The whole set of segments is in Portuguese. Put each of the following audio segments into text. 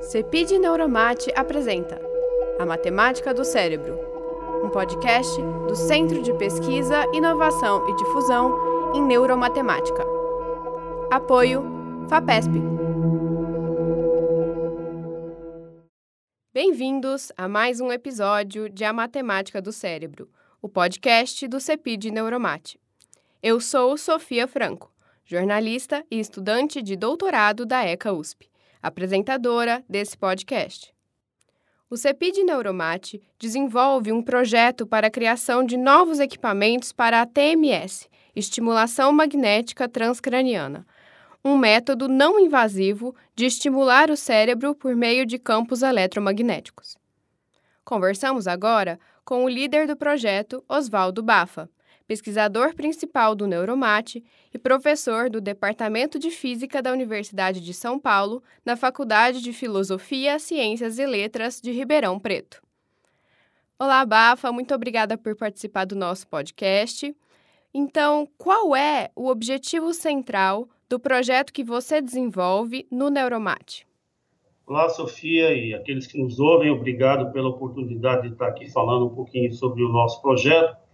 Cepid Neuromate apresenta A Matemática do Cérebro, um podcast do Centro de Pesquisa, Inovação e Difusão em Neuromatemática. Apoio FAPESP. Bem-vindos a mais um episódio de A Matemática do Cérebro, o podcast do Cepid Neuromate. Eu sou Sofia Franco, jornalista e estudante de doutorado da ECA USP apresentadora desse podcast. O CEPID Neuromate desenvolve um projeto para a criação de novos equipamentos para a TMS, estimulação magnética transcraniana, um método não invasivo de estimular o cérebro por meio de campos eletromagnéticos. Conversamos agora com o líder do projeto, Oswaldo Bafa, pesquisador principal do Neuromate e professor do Departamento de Física da Universidade de São Paulo, na Faculdade de Filosofia, Ciências e Letras de Ribeirão Preto. Olá, Bafa, muito obrigada por participar do nosso podcast. Então, qual é o objetivo central do projeto que você desenvolve no Neuromate? Olá, Sofia e aqueles que nos ouvem, obrigado pela oportunidade de estar aqui falando um pouquinho sobre o nosso projeto.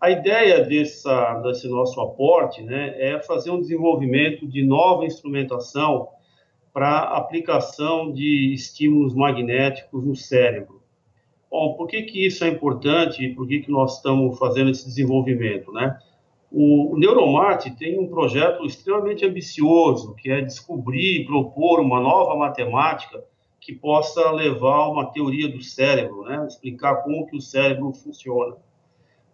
A ideia dessa, desse nosso aporte né, é fazer um desenvolvimento de nova instrumentação para aplicação de estímulos magnéticos no cérebro. Bom, por que, que isso é importante e por que, que nós estamos fazendo esse desenvolvimento? Né? O, o Neuromate tem um projeto extremamente ambicioso, que é descobrir e propor uma nova matemática que possa levar uma teoria do cérebro, né? explicar como que o cérebro funciona.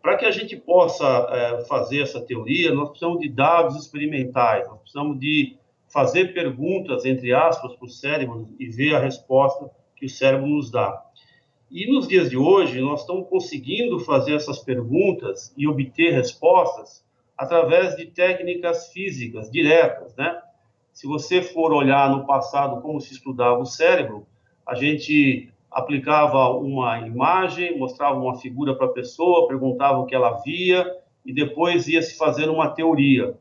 Para que a gente possa é, fazer essa teoria, nós precisamos de dados experimentais, nós precisamos de fazer perguntas, entre aspas, para o cérebro e ver a resposta que o cérebro nos dá. E nos dias de hoje, nós estamos conseguindo fazer essas perguntas e obter respostas através de técnicas físicas diretas, né? Se você for olhar no passado como se estudava o cérebro, a gente aplicava uma imagem, mostrava uma figura para a pessoa, perguntava o que ela via e depois ia se fazendo uma teoria.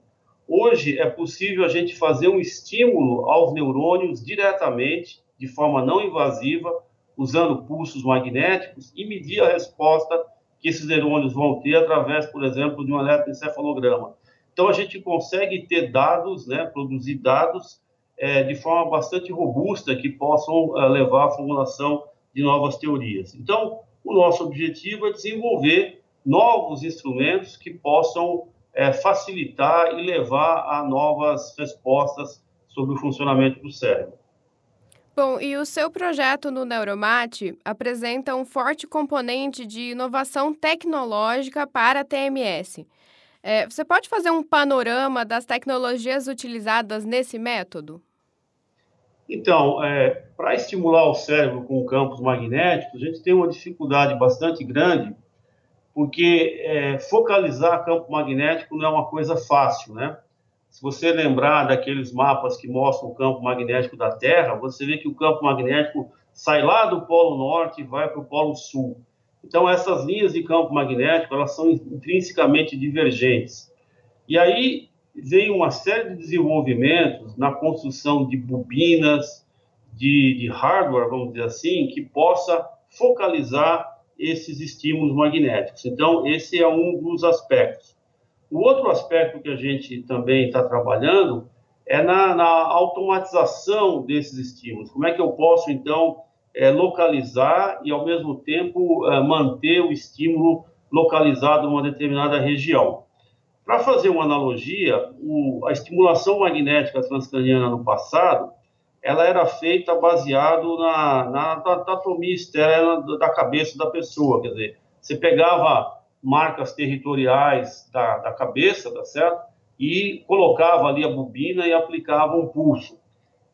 Hoje é possível a gente fazer um estímulo aos neurônios diretamente, de forma não invasiva, usando pulsos magnéticos e medir a resposta que esses neurônios vão ter através, por exemplo, de um eletroencefalograma. Então a gente consegue ter dados, né, produzir dados é, de forma bastante robusta que possam é, levar à formulação de novas teorias. Então, o nosso objetivo é desenvolver novos instrumentos que possam é, facilitar e levar a novas respostas sobre o funcionamento do cérebro. Bom, e o seu projeto no Neuromate apresenta um forte componente de inovação tecnológica para a TMS. É, você pode fazer um panorama das tecnologias utilizadas nesse método? Então, é, para estimular o cérebro com campos magnéticos, a gente tem uma dificuldade bastante grande, porque é, focalizar campo magnético não é uma coisa fácil, né? Se você lembrar daqueles mapas que mostram o campo magnético da Terra, você vê que o campo magnético sai lá do Polo Norte e vai para o Polo Sul. Então, essas linhas de campo magnético, elas são intrinsecamente divergentes. E aí, veio uma série de desenvolvimentos na construção de bobinas, de, de hardware, vamos dizer assim, que possa focalizar esses estímulos magnéticos. Então, esse é um dos aspectos. O outro aspecto que a gente também está trabalhando é na, na, automatização desses estímulos. Como é que eu posso, então, é, localizar e, ao mesmo tempo, é, manter o estímulo localizado em uma determinada região? Para fazer uma analogia, o, a estimulação magnética transcraniana no passado, ela era feita baseado na, na, na anatomia externa da cabeça da pessoa, quer dizer, você pegava marcas territoriais da, da cabeça, tá certo? E colocava ali a bobina e aplicava um pulso.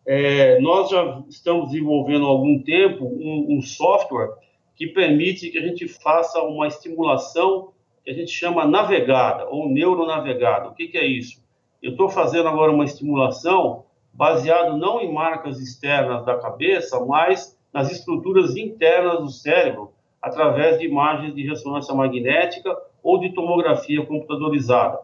É, nós já estamos desenvolvendo há algum tempo um, um software que permite que a gente faça uma estimulação que a gente chama navegada ou neuronavegada. O que, que é isso? Eu estou fazendo agora uma estimulação baseado não em marcas externas da cabeça, mas nas estruturas internas do cérebro, através de imagens de ressonância magnética ou de tomografia computadorizada.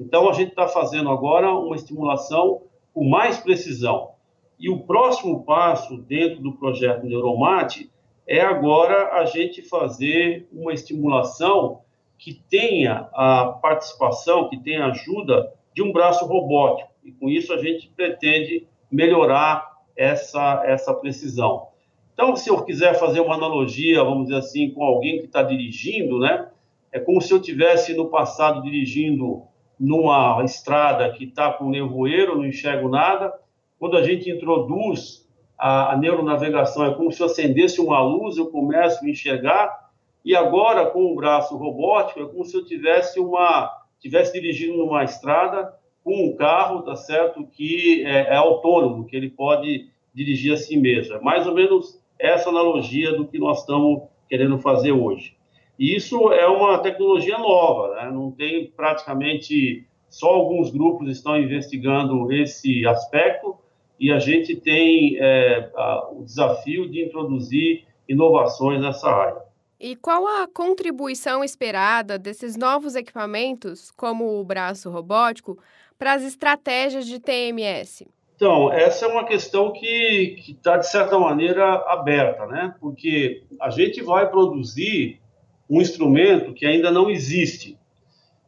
Então, a gente está fazendo agora uma estimulação com mais precisão. E o próximo passo dentro do projeto Neuromate é agora a gente fazer uma estimulação que tenha a participação, que tenha a ajuda de um braço robótico. E com isso a gente pretende melhorar essa, essa precisão. Então, se eu quiser fazer uma analogia, vamos dizer assim, com alguém que está dirigindo, né? É como se eu tivesse no passado dirigindo numa estrada que está com nevoeiro, não enxergo nada. Quando a gente introduz a, a neuronavegação, é como se eu acendesse uma luz, eu começo a enxergar. E agora, com o braço robótico, é como se eu tivesse uma tivesse dirigindo numa estrada com um carro, tá certo, que é, é autônomo, que ele pode dirigir a si mesmo. É mais ou menos essa analogia do que nós estamos querendo fazer hoje. E isso é uma tecnologia nova, né? não tem praticamente só alguns grupos estão investigando esse aspecto e a gente tem é, a, o desafio de introduzir inovações nessa área. E qual a contribuição esperada desses novos equipamentos, como o braço robótico, para as estratégias de TMS? Então, essa é uma questão que está, de certa maneira, aberta, né? Porque a gente vai produzir um instrumento que ainda não existe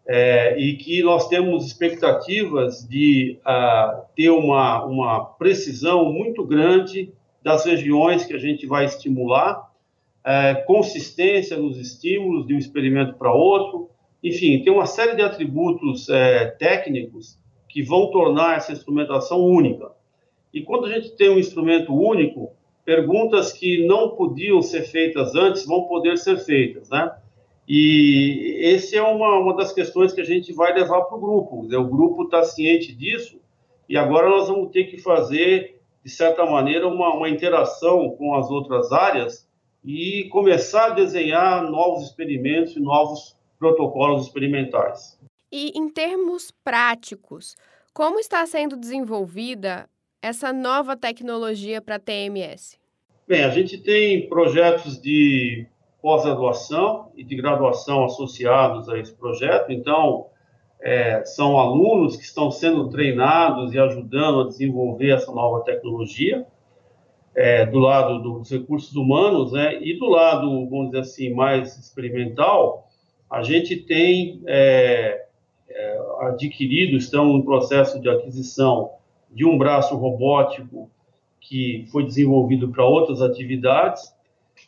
é, e que nós temos expectativas de uh, ter uma, uma precisão muito grande das regiões que a gente vai estimular, é, consistência nos estímulos de um experimento para outro, enfim, tem uma série de atributos é, técnicos que vão tornar essa instrumentação única. E quando a gente tem um instrumento único, perguntas que não podiam ser feitas antes vão poder ser feitas, né? E esse é uma, uma das questões que a gente vai levar para o grupo. O grupo está ciente disso e agora nós vamos ter que fazer, de certa maneira, uma, uma interação com as outras áreas e começar a desenhar novos experimentos e novos protocolos experimentais. E em termos práticos, como está sendo desenvolvida essa nova tecnologia para TMS? Bem, a gente tem projetos de pós-graduação e de graduação associados a esse projeto, então é, são alunos que estão sendo treinados e ajudando a desenvolver essa nova tecnologia, é, do lado dos recursos humanos, né, e do lado, vamos dizer assim, mais experimental, a gente tem é, é, adquirido, estão em processo de aquisição de um braço robótico que foi desenvolvido para outras atividades.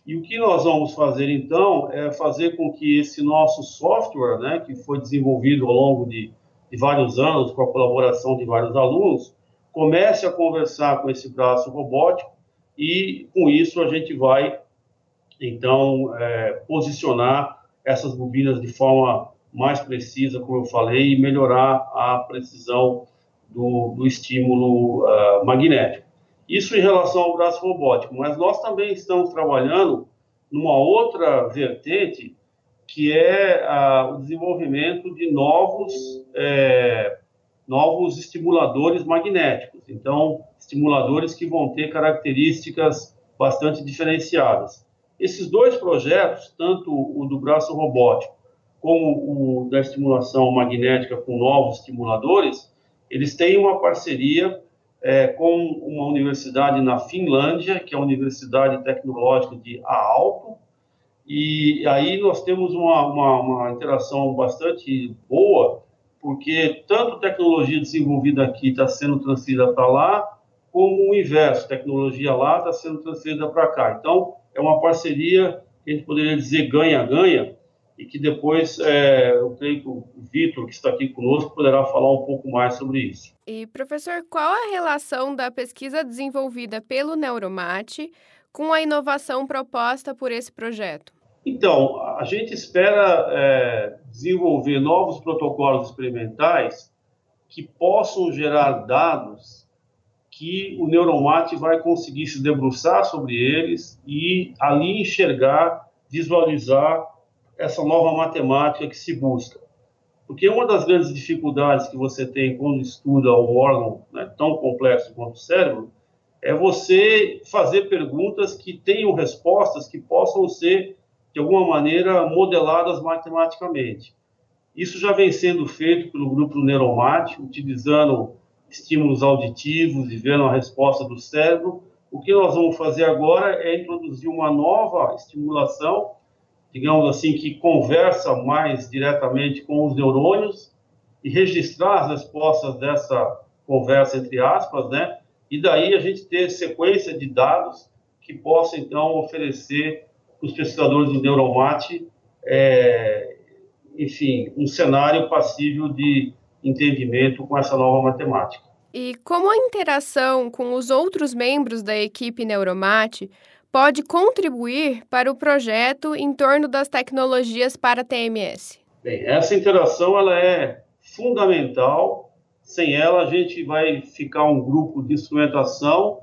E o que nós vamos fazer então é fazer com que esse nosso software, né, que foi desenvolvido ao longo de, de vários anos com a colaboração de vários alunos, comece a conversar com esse braço robótico e com isso a gente vai então é, posicionar essas bobinas de forma mais precisa, como eu falei, e melhorar a precisão do, do estímulo uh, magnético. Isso em relação ao braço robótico, mas nós também estamos trabalhando numa outra vertente, que é uh, o desenvolvimento de novos, é, novos estimuladores magnéticos. Então, estimuladores que vão ter características bastante diferenciadas. Esses dois projetos, tanto o do braço robótico como o da estimulação magnética com novos estimuladores, eles têm uma parceria é, com uma universidade na Finlândia, que é a Universidade Tecnológica de Aalto, e aí nós temos uma, uma, uma interação bastante boa, porque tanto tecnologia desenvolvida aqui está sendo transferida para lá, como o inverso, tecnologia lá está sendo transferida para cá. Então, é uma parceria que a gente poderia dizer ganha-ganha, e que depois é, eu creio que o Vitor, que está aqui conosco, poderá falar um pouco mais sobre isso. E, professor, qual a relação da pesquisa desenvolvida pelo Neuromate com a inovação proposta por esse projeto? Então, a gente espera é, desenvolver novos protocolos experimentais que possam gerar dados que o Neuromate vai conseguir se debruçar sobre eles e ali enxergar, visualizar essa nova matemática que se busca. Porque uma das grandes dificuldades que você tem quando estuda um órgão né, tão complexo quanto o cérebro é você fazer perguntas que tenham respostas que possam ser, de alguma maneira, modeladas matematicamente. Isso já vem sendo feito pelo grupo Neuromate, utilizando estímulos auditivos e vendo a resposta do cérebro. O que nós vamos fazer agora é introduzir uma nova estimulação, digamos assim, que conversa mais diretamente com os neurônios e registrar as respostas dessa conversa entre aspas, né? E daí a gente ter sequência de dados que possa então oferecer os pesquisadores do Neuromate, é, enfim, um cenário passível de entendimento com essa nova matemática. E como a interação com os outros membros da equipe Neuromate pode contribuir para o projeto em torno das tecnologias para TMS? Bem, essa interação ela é fundamental sem ela, a gente vai ficar um grupo de instrumentação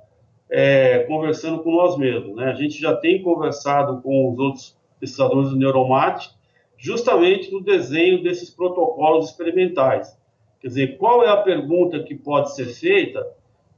é, conversando com nós mesmos. Né? A gente já tem conversado com os outros pesquisadores do Neuromate, justamente no desenho desses protocolos experimentais. Quer dizer, qual é a pergunta que pode ser feita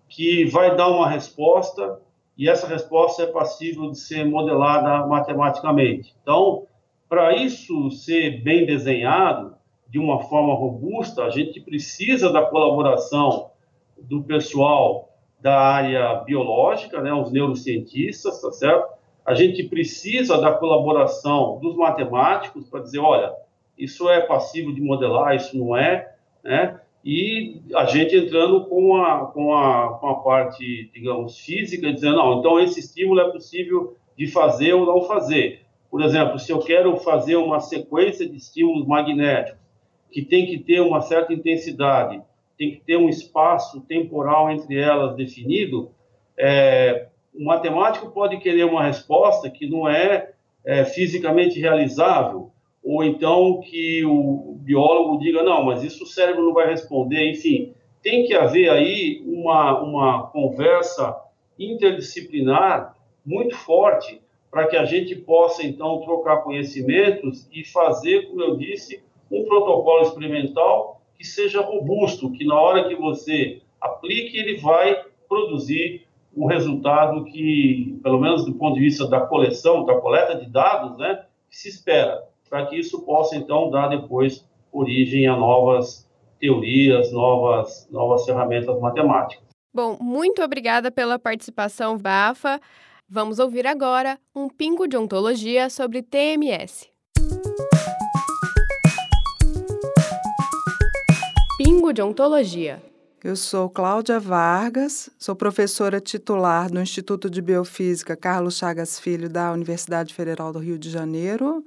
que vai dar uma resposta e essa resposta é passível de ser modelada matematicamente. Então, para isso ser bem desenhado, de uma forma robusta, a gente precisa da colaboração do pessoal da área biológica, né, os neurocientistas, tá certo? A gente precisa da colaboração dos matemáticos para dizer, olha, isso é passível de modelar, isso não é, né? E a gente entrando com a, com a, com a parte, digamos, física, dizendo, não, então esse estímulo é possível de fazer ou não fazer. Por exemplo, se eu quero fazer uma sequência de estímulos magnéticos, que tem que ter uma certa intensidade, tem que ter um espaço temporal entre elas definido, é, o matemático pode querer uma resposta que não é, é fisicamente realizável, ou então que o biólogo diga, não, mas isso o cérebro não vai responder, enfim, tem que haver aí uma, uma conversa interdisciplinar muito forte para que a gente possa, então, trocar conhecimentos e fazer, como eu disse, um protocolo experimental que seja robusto, que na hora que você aplique, ele vai produzir um resultado que, pelo menos do ponto de vista da coleção, da coleta de dados, né, se espera, para que isso possa, então, dar depois origem a novas teorias, novas, novas ferramentas matemáticas. Bom, muito obrigada pela participação, Bafa. Vamos ouvir agora um pingo de ontologia sobre TMS. Pingo de Ontologia. Eu sou Cláudia Vargas, sou professora titular do Instituto de Biofísica Carlos Chagas Filho da Universidade Federal do Rio de Janeiro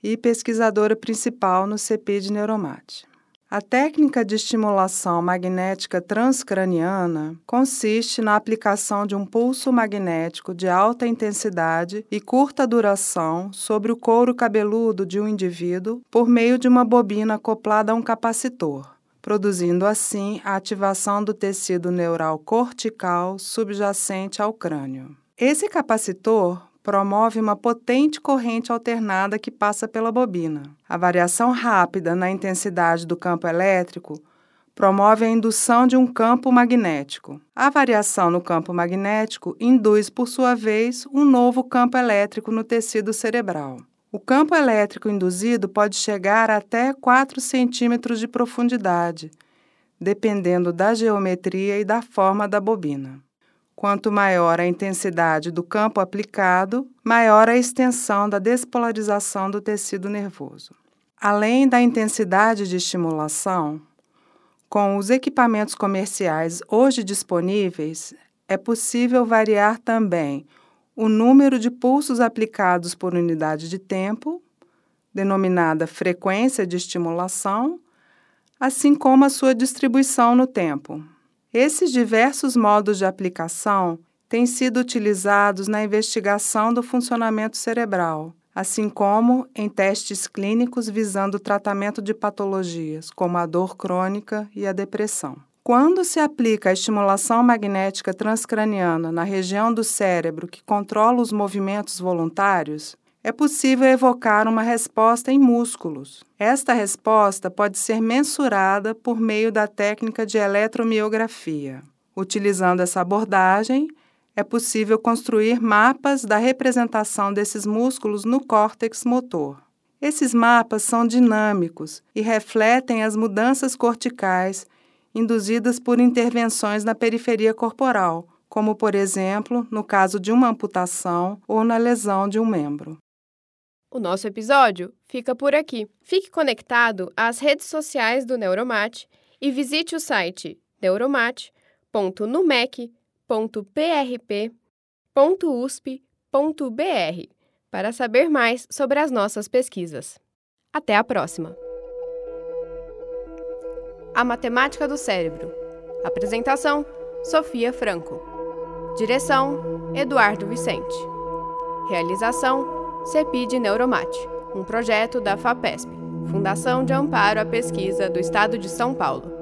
e pesquisadora principal no CEPI Neuromate. A técnica de estimulação magnética transcraniana consiste na aplicação de um pulso magnético de alta intensidade e curta duração sobre o couro cabeludo de um indivíduo por meio de uma bobina acoplada a um capacitor produzindo assim a ativação do tecido neural cortical subjacente ao crânio. Esse capacitor promove uma potente corrente alternada que passa pela bobina. A variação rápida na intensidade do campo elétrico promove a indução de um campo magnético. A variação no campo magnético induz, por sua vez, um novo campo elétrico no tecido cerebral. O campo elétrico induzido pode chegar até 4 centímetros de profundidade, dependendo da geometria e da forma da bobina. Quanto maior a intensidade do campo aplicado, maior a extensão da despolarização do tecido nervoso. Além da intensidade de estimulação, com os equipamentos comerciais hoje disponíveis, é possível variar também o número de pulsos aplicados por unidade de tempo, denominada frequência de estimulação, assim como a sua distribuição no tempo. Esses diversos modos de aplicação têm sido utilizados na investigação do funcionamento cerebral, assim como em testes clínicos visando o tratamento de patologias como a dor crônica e a depressão. Quando se aplica a estimulação magnética transcraniana na região do cérebro que controla os movimentos voluntários, é possível evocar uma resposta em músculos. Esta resposta pode ser mensurada por meio da técnica de eletromiografia. Utilizando essa abordagem, é possível construir mapas da representação desses músculos no córtex motor. Esses mapas são dinâmicos e refletem as mudanças corticais induzidas por intervenções na periferia corporal, como, por exemplo, no caso de uma amputação ou na lesão de um membro. O nosso episódio fica por aqui. Fique conectado às redes sociais do Neuromate e visite o site neuromate.numec.prp.usp.br para saber mais sobre as nossas pesquisas. Até a próxima! A Matemática do Cérebro. Apresentação: Sofia Franco. Direção: Eduardo Vicente. Realização: CEPID Neuromate, um projeto da FAPESP, Fundação de Amparo à Pesquisa do Estado de São Paulo.